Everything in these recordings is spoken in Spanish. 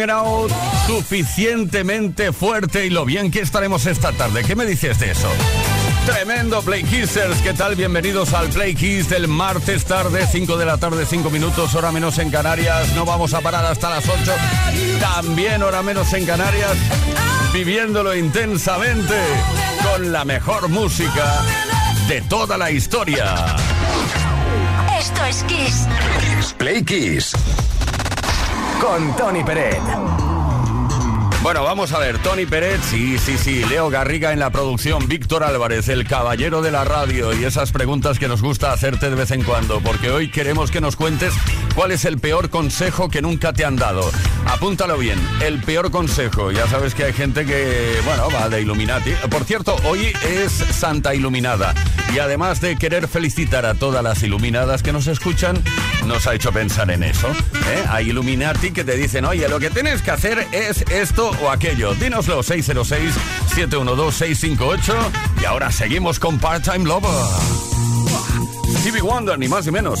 Out suficientemente fuerte y lo bien que estaremos esta tarde. ¿Qué me dices de eso? Tremendo Play Kissers, ¿qué tal? Bienvenidos al Play Kiss del martes tarde, 5 de la tarde, 5 minutos, hora menos en Canarias. No vamos a parar hasta las 8, también hora menos en Canarias, viviéndolo intensamente con la mejor música de toda la historia. Esto es Kiss. Play Kiss. Con Tony Peret. Bueno, vamos a ver, Tony Pérez, sí, sí, sí, Leo Garriga en la producción, Víctor Álvarez, el caballero de la radio y esas preguntas que nos gusta hacerte de vez en cuando, porque hoy queremos que nos cuentes cuál es el peor consejo que nunca te han dado. Apúntalo bien, el peor consejo, ya sabes que hay gente que, bueno, va de Illuminati. Por cierto, hoy es Santa Iluminada y además de querer felicitar a todas las iluminadas que nos escuchan, nos ha hecho pensar en eso. ¿eh? Hay Illuminati que te dicen, oye, lo que tienes que hacer es esto o aquello. Dínoslo, 606-712-658. Y ahora seguimos con Part-Time Lover. Stevie Wonder, ni más ni menos.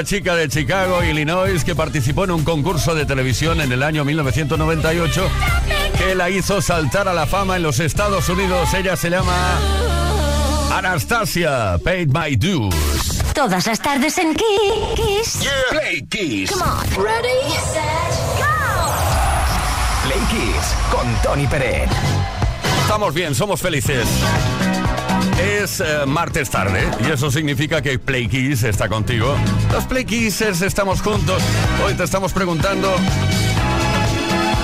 Una chica de Chicago, Illinois, que participó en un concurso de televisión en el año 1998 que la hizo saltar a la fama en los Estados Unidos. Ella se llama Anastasia, Paid My Dues. Todas las tardes en Kiss. Play Kiss. Come on. Ready, set, go. Play Kiss con Tony Pérez. Estamos bien, somos felices. Es eh, martes tarde y eso significa que Play Kiss está contigo. Los Play Kissers estamos juntos. Hoy te estamos preguntando.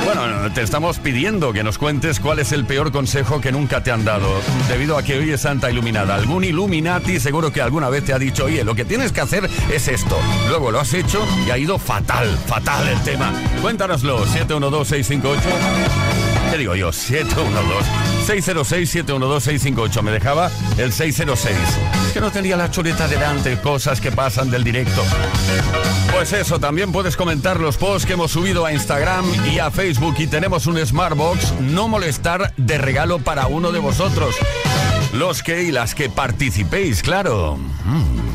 Bueno, te estamos pidiendo que nos cuentes cuál es el peor consejo que nunca te han dado, debido a que hoy es Santa Iluminada. Algún Illuminati seguro que alguna vez te ha dicho, oye, lo que tienes que hacer es esto. Luego lo has hecho y ha ido fatal, fatal el tema. Cuéntanoslo, 712-658. ¿Qué digo yo? 712-606-712-658. Me dejaba el 606. Es que no tenía la chuleta delante, cosas que pasan del directo. Pues eso, también puedes comentar los posts que hemos subido a Instagram y a Facebook y tenemos un Smartbox no molestar de regalo para uno de vosotros. Los que y las que participéis, claro. Mm.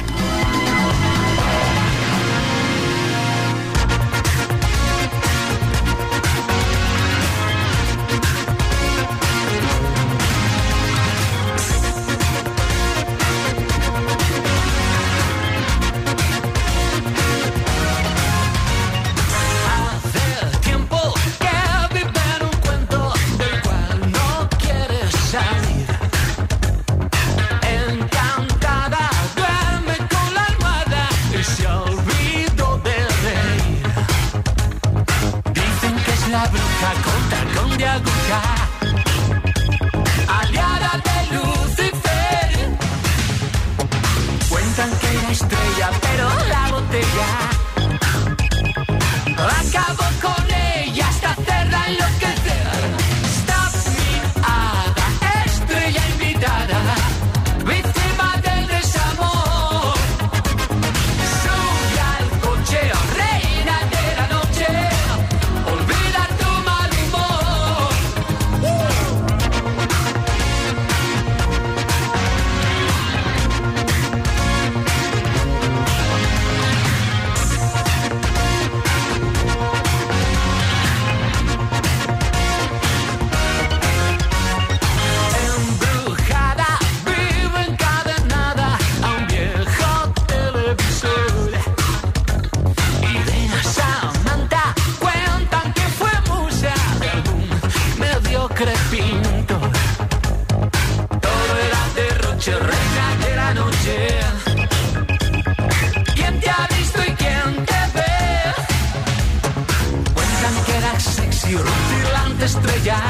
y rutilante estrella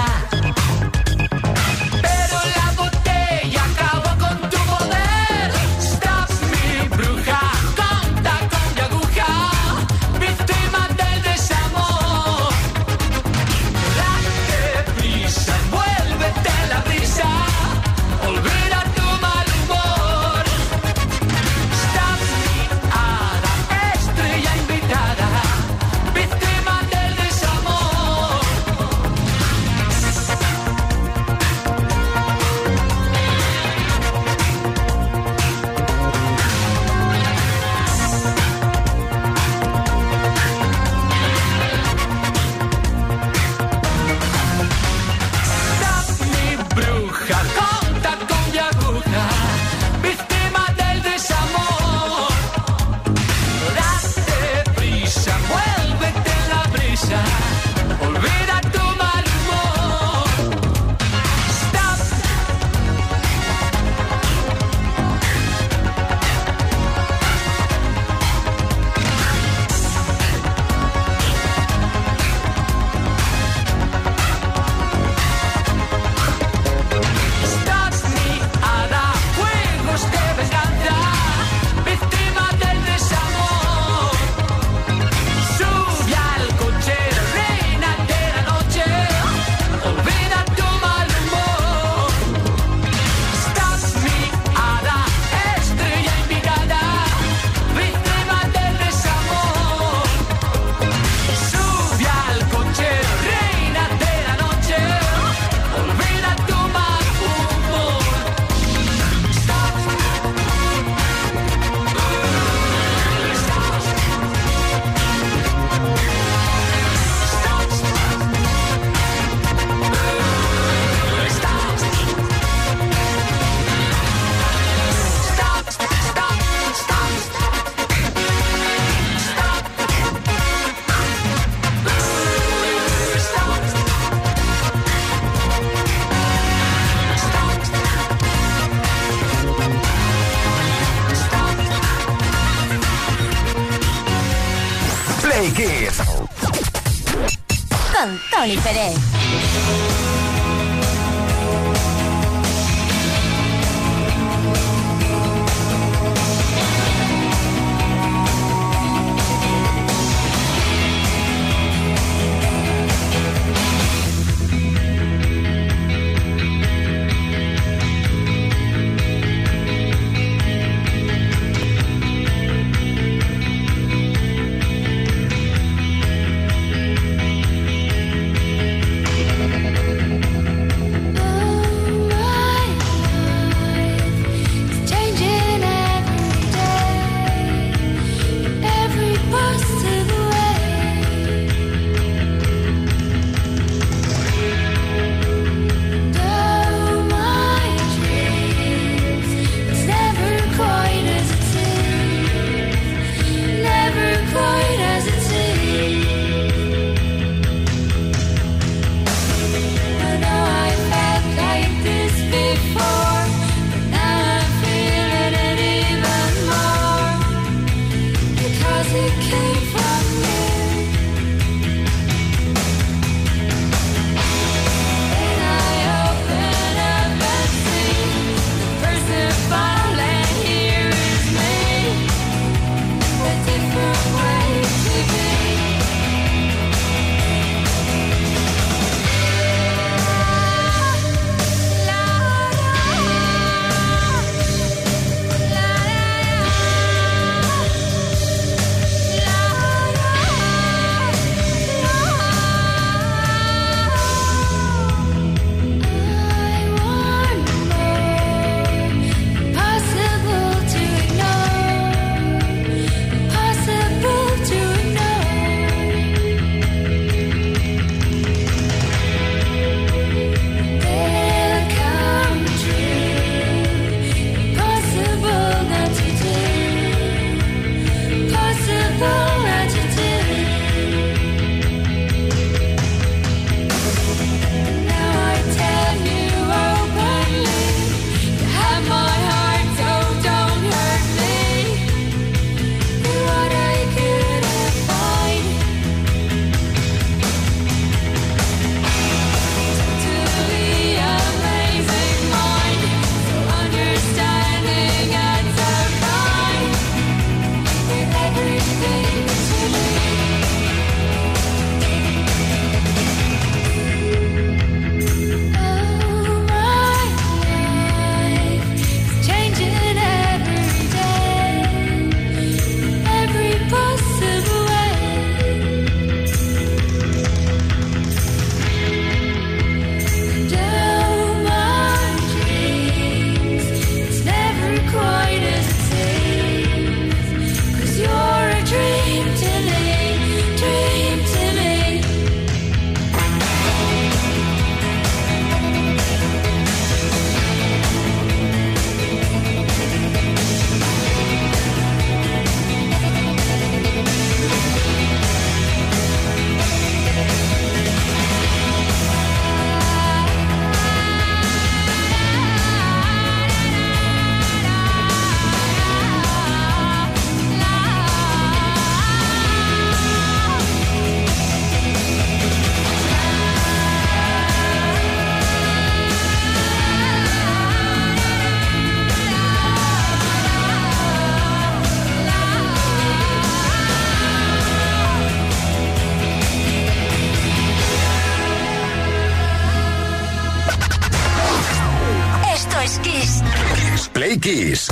Play Kiss.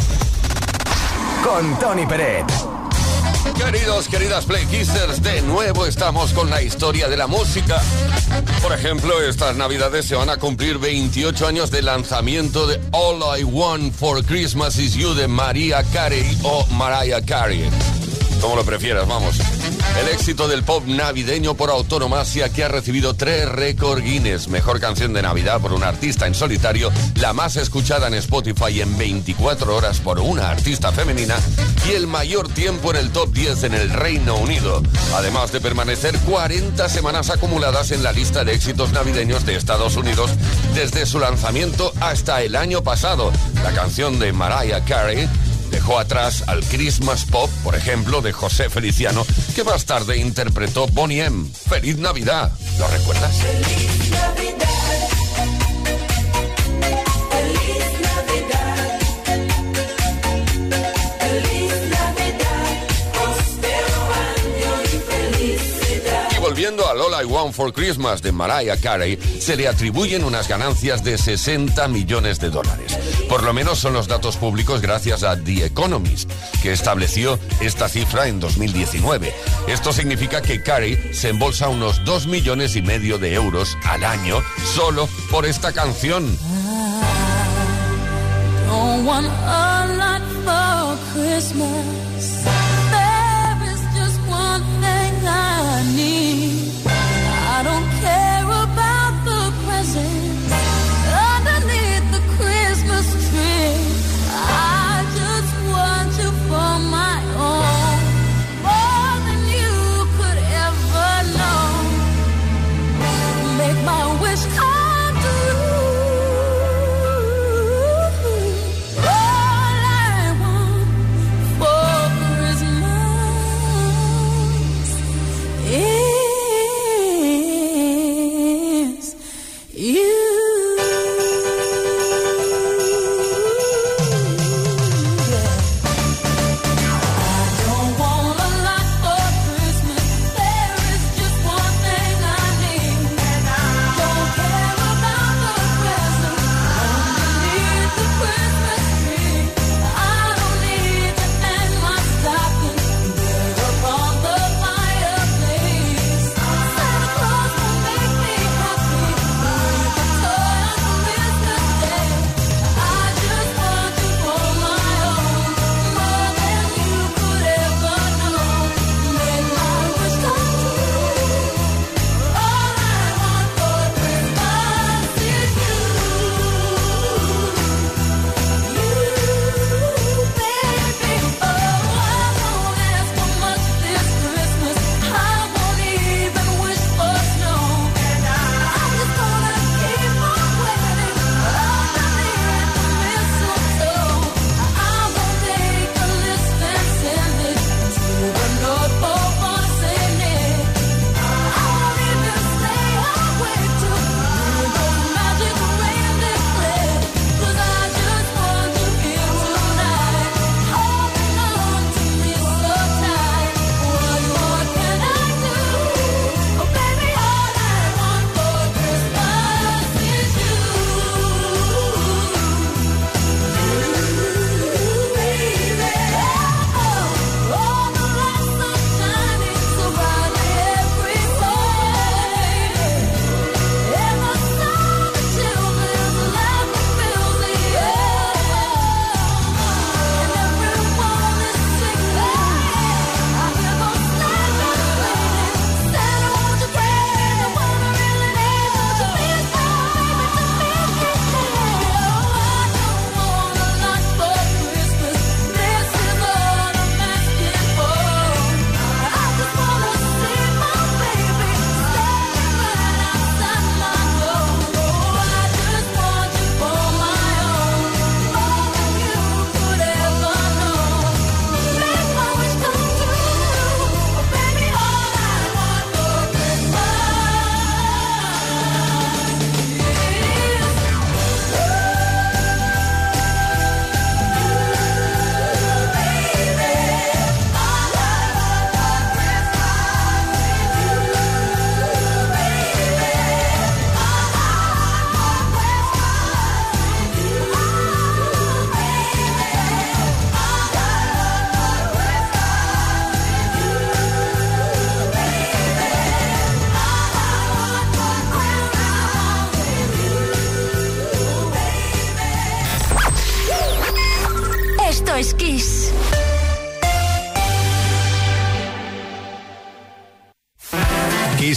Con Tony Peret. Queridos, queridas Play Kissers, de nuevo estamos con la historia de la música. Por ejemplo, estas navidades se van a cumplir 28 años de lanzamiento de All I Want for Christmas Is You de Maria Carey o Mariah Carey. Como lo prefieras, vamos. El éxito del pop navideño por autonomasia que ha recibido tres récord Guinness. Mejor canción de Navidad por un artista en solitario, la más escuchada en Spotify en 24 horas por una artista femenina y el mayor tiempo en el top 10 en el Reino Unido. Además de permanecer 40 semanas acumuladas en la lista de éxitos navideños de Estados Unidos desde su lanzamiento hasta el año pasado. La canción de Mariah Carey atrás al Christmas Pop, por ejemplo, de José Feliciano, que más tarde interpretó Bonnie M. ¡Feliz Navidad! ¿Lo recuerdas? ¡Feliz Navidad! volviendo a All I Want for Christmas de Mariah Carey, se le atribuyen unas ganancias de 60 millones de dólares. Por lo menos son los datos públicos gracias a The Economist, que estableció esta cifra en 2019. Esto significa que Carey se embolsa unos 2 millones y medio de euros al año solo por esta canción.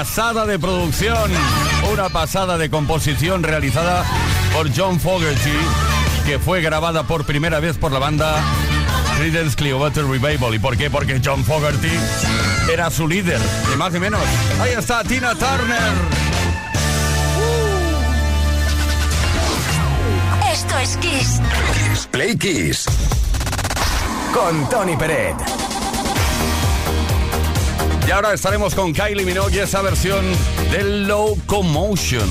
pasada de producción, una pasada de composición realizada por John Fogerty, que fue grabada por primera vez por la banda Creedence Clearwater Revival. ¿Y por qué? Porque John Fogerty era su líder, ni más ni menos. Ahí está Tina Turner. Esto es Kiss. Play Kiss. Con Tony Peret. Y ahora estaremos con Kylie Minogue, esa versión de Locomotion.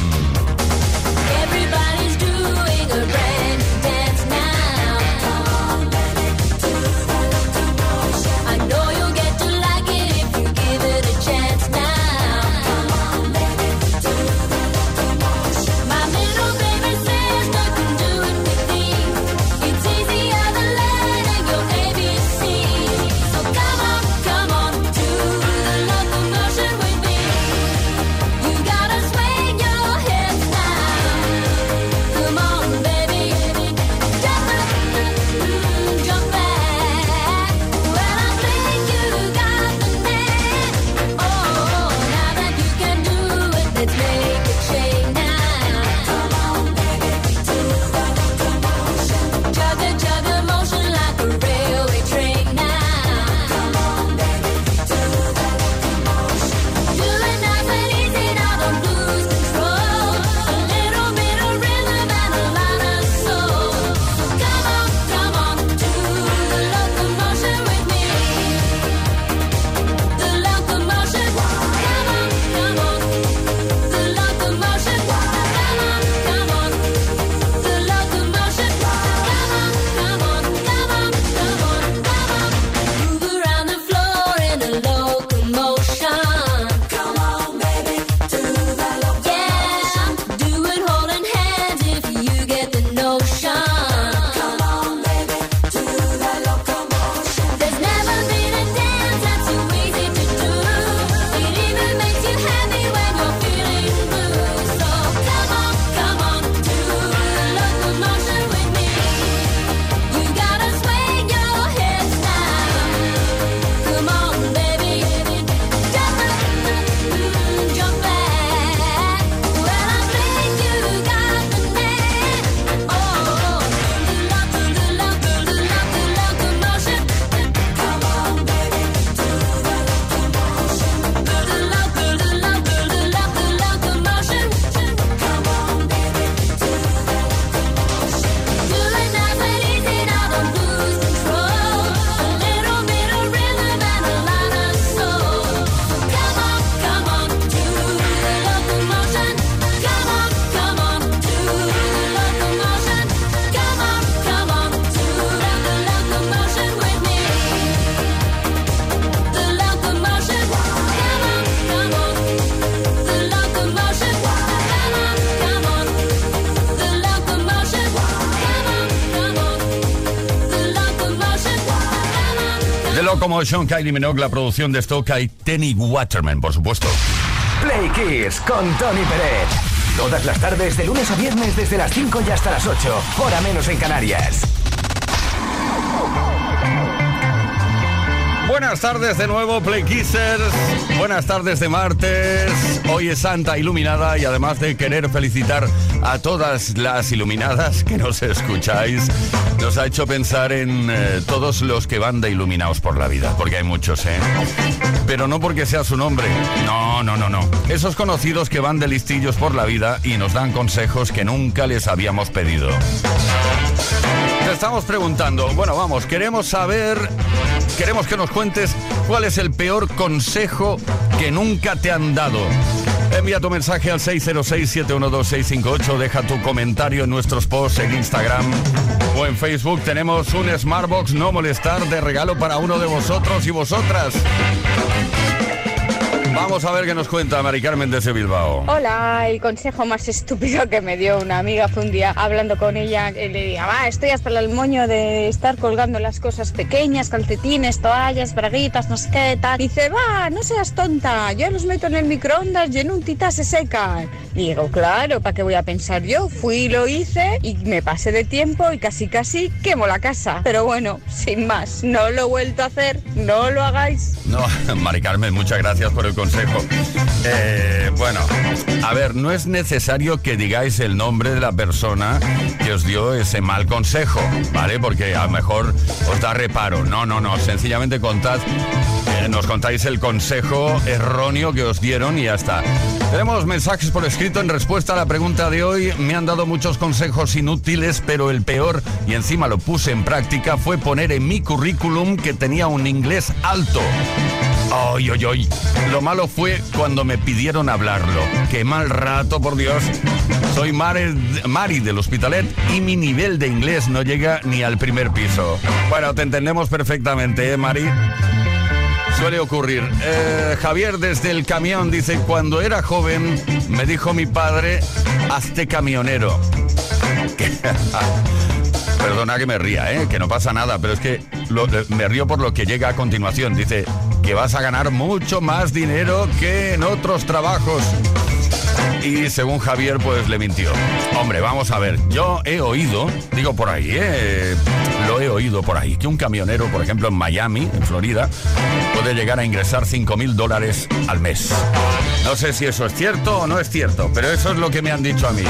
Locomotion, Kylie Minogue, la producción de Stoke y Tenny Waterman, por supuesto. Play Kiss con Tony Pérez. Todas las tardes, de lunes a viernes, desde las 5 y hasta las 8. Hora menos en Canarias. Buenas tardes de nuevo, Play Kissers. Buenas tardes de martes. Hoy es Santa Iluminada y además de querer felicitar a todas las iluminadas que nos escucháis, nos ha hecho pensar en eh, todos los que van de iluminados por la vida, porque hay muchos, ¿eh? Pero no porque sea su nombre. No, no, no, no. Esos conocidos que van de listillos por la vida y nos dan consejos que nunca les habíamos pedido. Te estamos preguntando, bueno, vamos, queremos saber, queremos que nos cuentes cuál es el peor consejo que nunca te han dado. Envía tu mensaje al 606-712-658, deja tu comentario en nuestros posts en Instagram o en Facebook. Tenemos un Smartbox no molestar de regalo para uno de vosotros y vosotras. Vamos a ver qué nos cuenta Mari Carmen desde Bilbao. Hola, el consejo más estúpido que me dio una amiga fue un día hablando con ella, que le diga, va, estoy hasta el moño de estar colgando las cosas pequeñas, calcetines, toallas, braguitas, no sé qué, tal. Dice, va, no seas tonta, yo los meto en el microondas y en un tita se secan. Y digo, claro, ¿para qué voy a pensar yo? Fui y lo hice y me pasé de tiempo y casi casi quemo la casa. Pero bueno, sin más, no lo he vuelto a hacer, no lo hagáis. No, Mari Carmen, muchas gracias por el consejo. Eh, bueno, a ver, no es necesario que digáis el nombre de la persona que os dio ese mal consejo, ¿vale? Porque a lo mejor os da reparo. No, no, no, sencillamente contad, eh, nos contáis el consejo erróneo que os dieron y ya está. Tenemos mensajes por escrito en respuesta a la pregunta de hoy. Me han dado muchos consejos inútiles, pero el peor, y encima lo puse en práctica, fue poner en mi currículum que tenía un inglés alto. Ay, ay, ay. Lo malo fue cuando me pidieron hablarlo. Qué mal rato, por Dios. Soy Mari, Mari del Hospitalet y mi nivel de inglés no llega ni al primer piso. Bueno, te entendemos perfectamente, ¿eh, Mari? Suele ocurrir. Eh, Javier desde el camión dice, cuando era joven me dijo mi padre, hazte camionero. Perdona que me ría, ¿eh? que no pasa nada, pero es que lo- me río por lo que llega a continuación. Dice que vas a ganar mucho más dinero que en otros trabajos y según Javier pues le mintió. Hombre, vamos a ver, yo he oído, digo por ahí, eh, lo he oído por ahí, que un camionero, por ejemplo, en Miami, en Florida, puede llegar a ingresar 5 mil dólares al mes. No sé si eso es cierto o no es cierto, pero eso es lo que me han dicho a mí.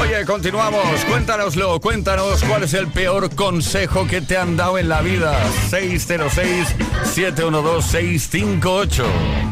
Oye, continuamos, cuéntanoslo, cuéntanos cuál es el peor consejo que te han dado en la vida. 606 712 658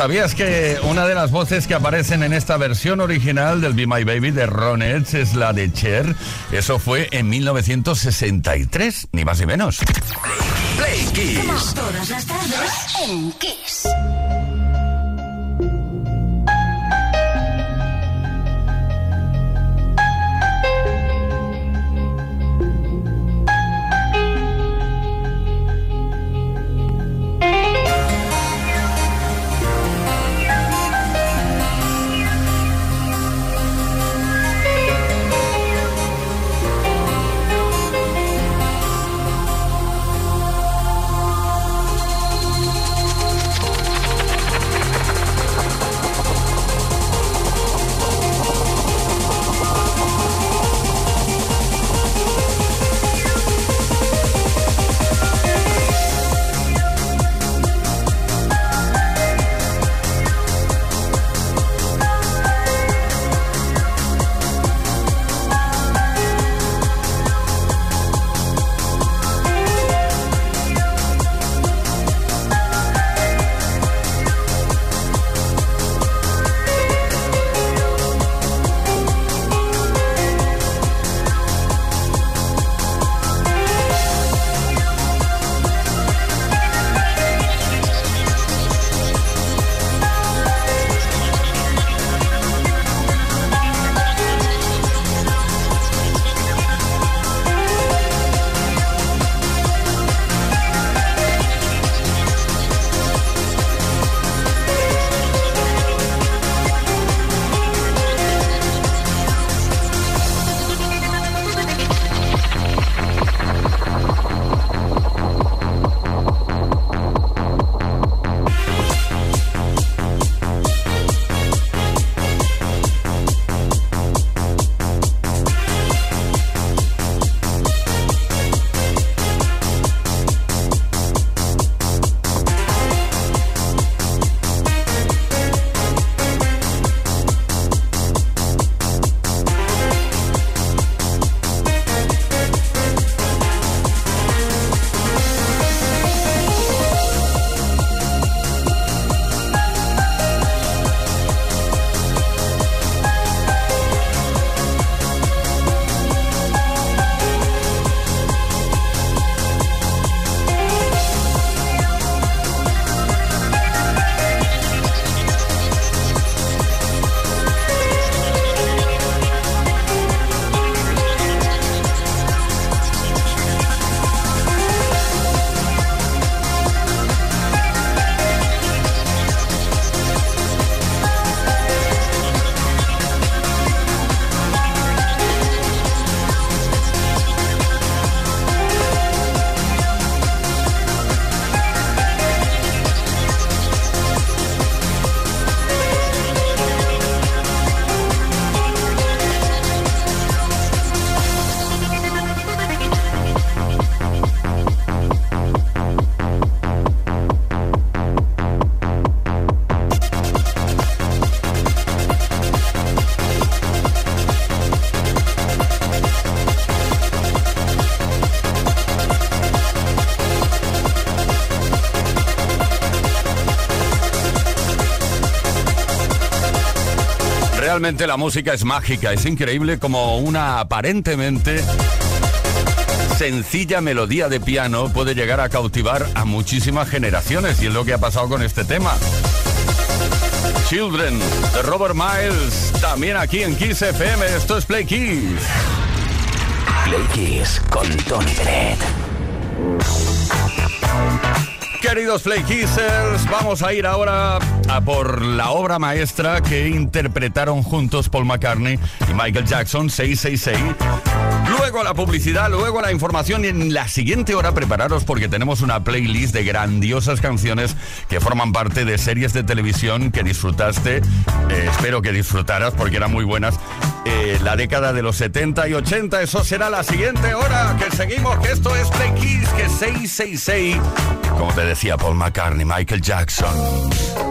¿Sabías que una de las voces que aparecen en esta versión original del Be My Baby de Ron Edge es la de Cher? Eso fue en 1963, ni más ni menos. Play Kiss. Todas las tardes en Kiss. Realmente la música es mágica, es increíble como una aparentemente sencilla melodía de piano puede llegar a cautivar a muchísimas generaciones y es lo que ha pasado con este tema. Children de Robert Miles, también aquí en Kiss FM, esto es Play Kiss. Play Kiss con Tony Peret. Queridos Play vamos a ir ahora a por la obra maestra que interpretaron juntos Paul McCartney y Michael Jackson 666. Luego la publicidad, luego la información y en la siguiente hora prepararos porque tenemos una playlist de grandiosas canciones que forman parte de series de televisión que disfrutaste, eh, espero que disfrutaras porque eran muy buenas, eh, la década de los 70 y 80, eso será la siguiente hora que seguimos, esto es Play Kiss, que 666, como te decía Paul McCartney, Michael Jackson.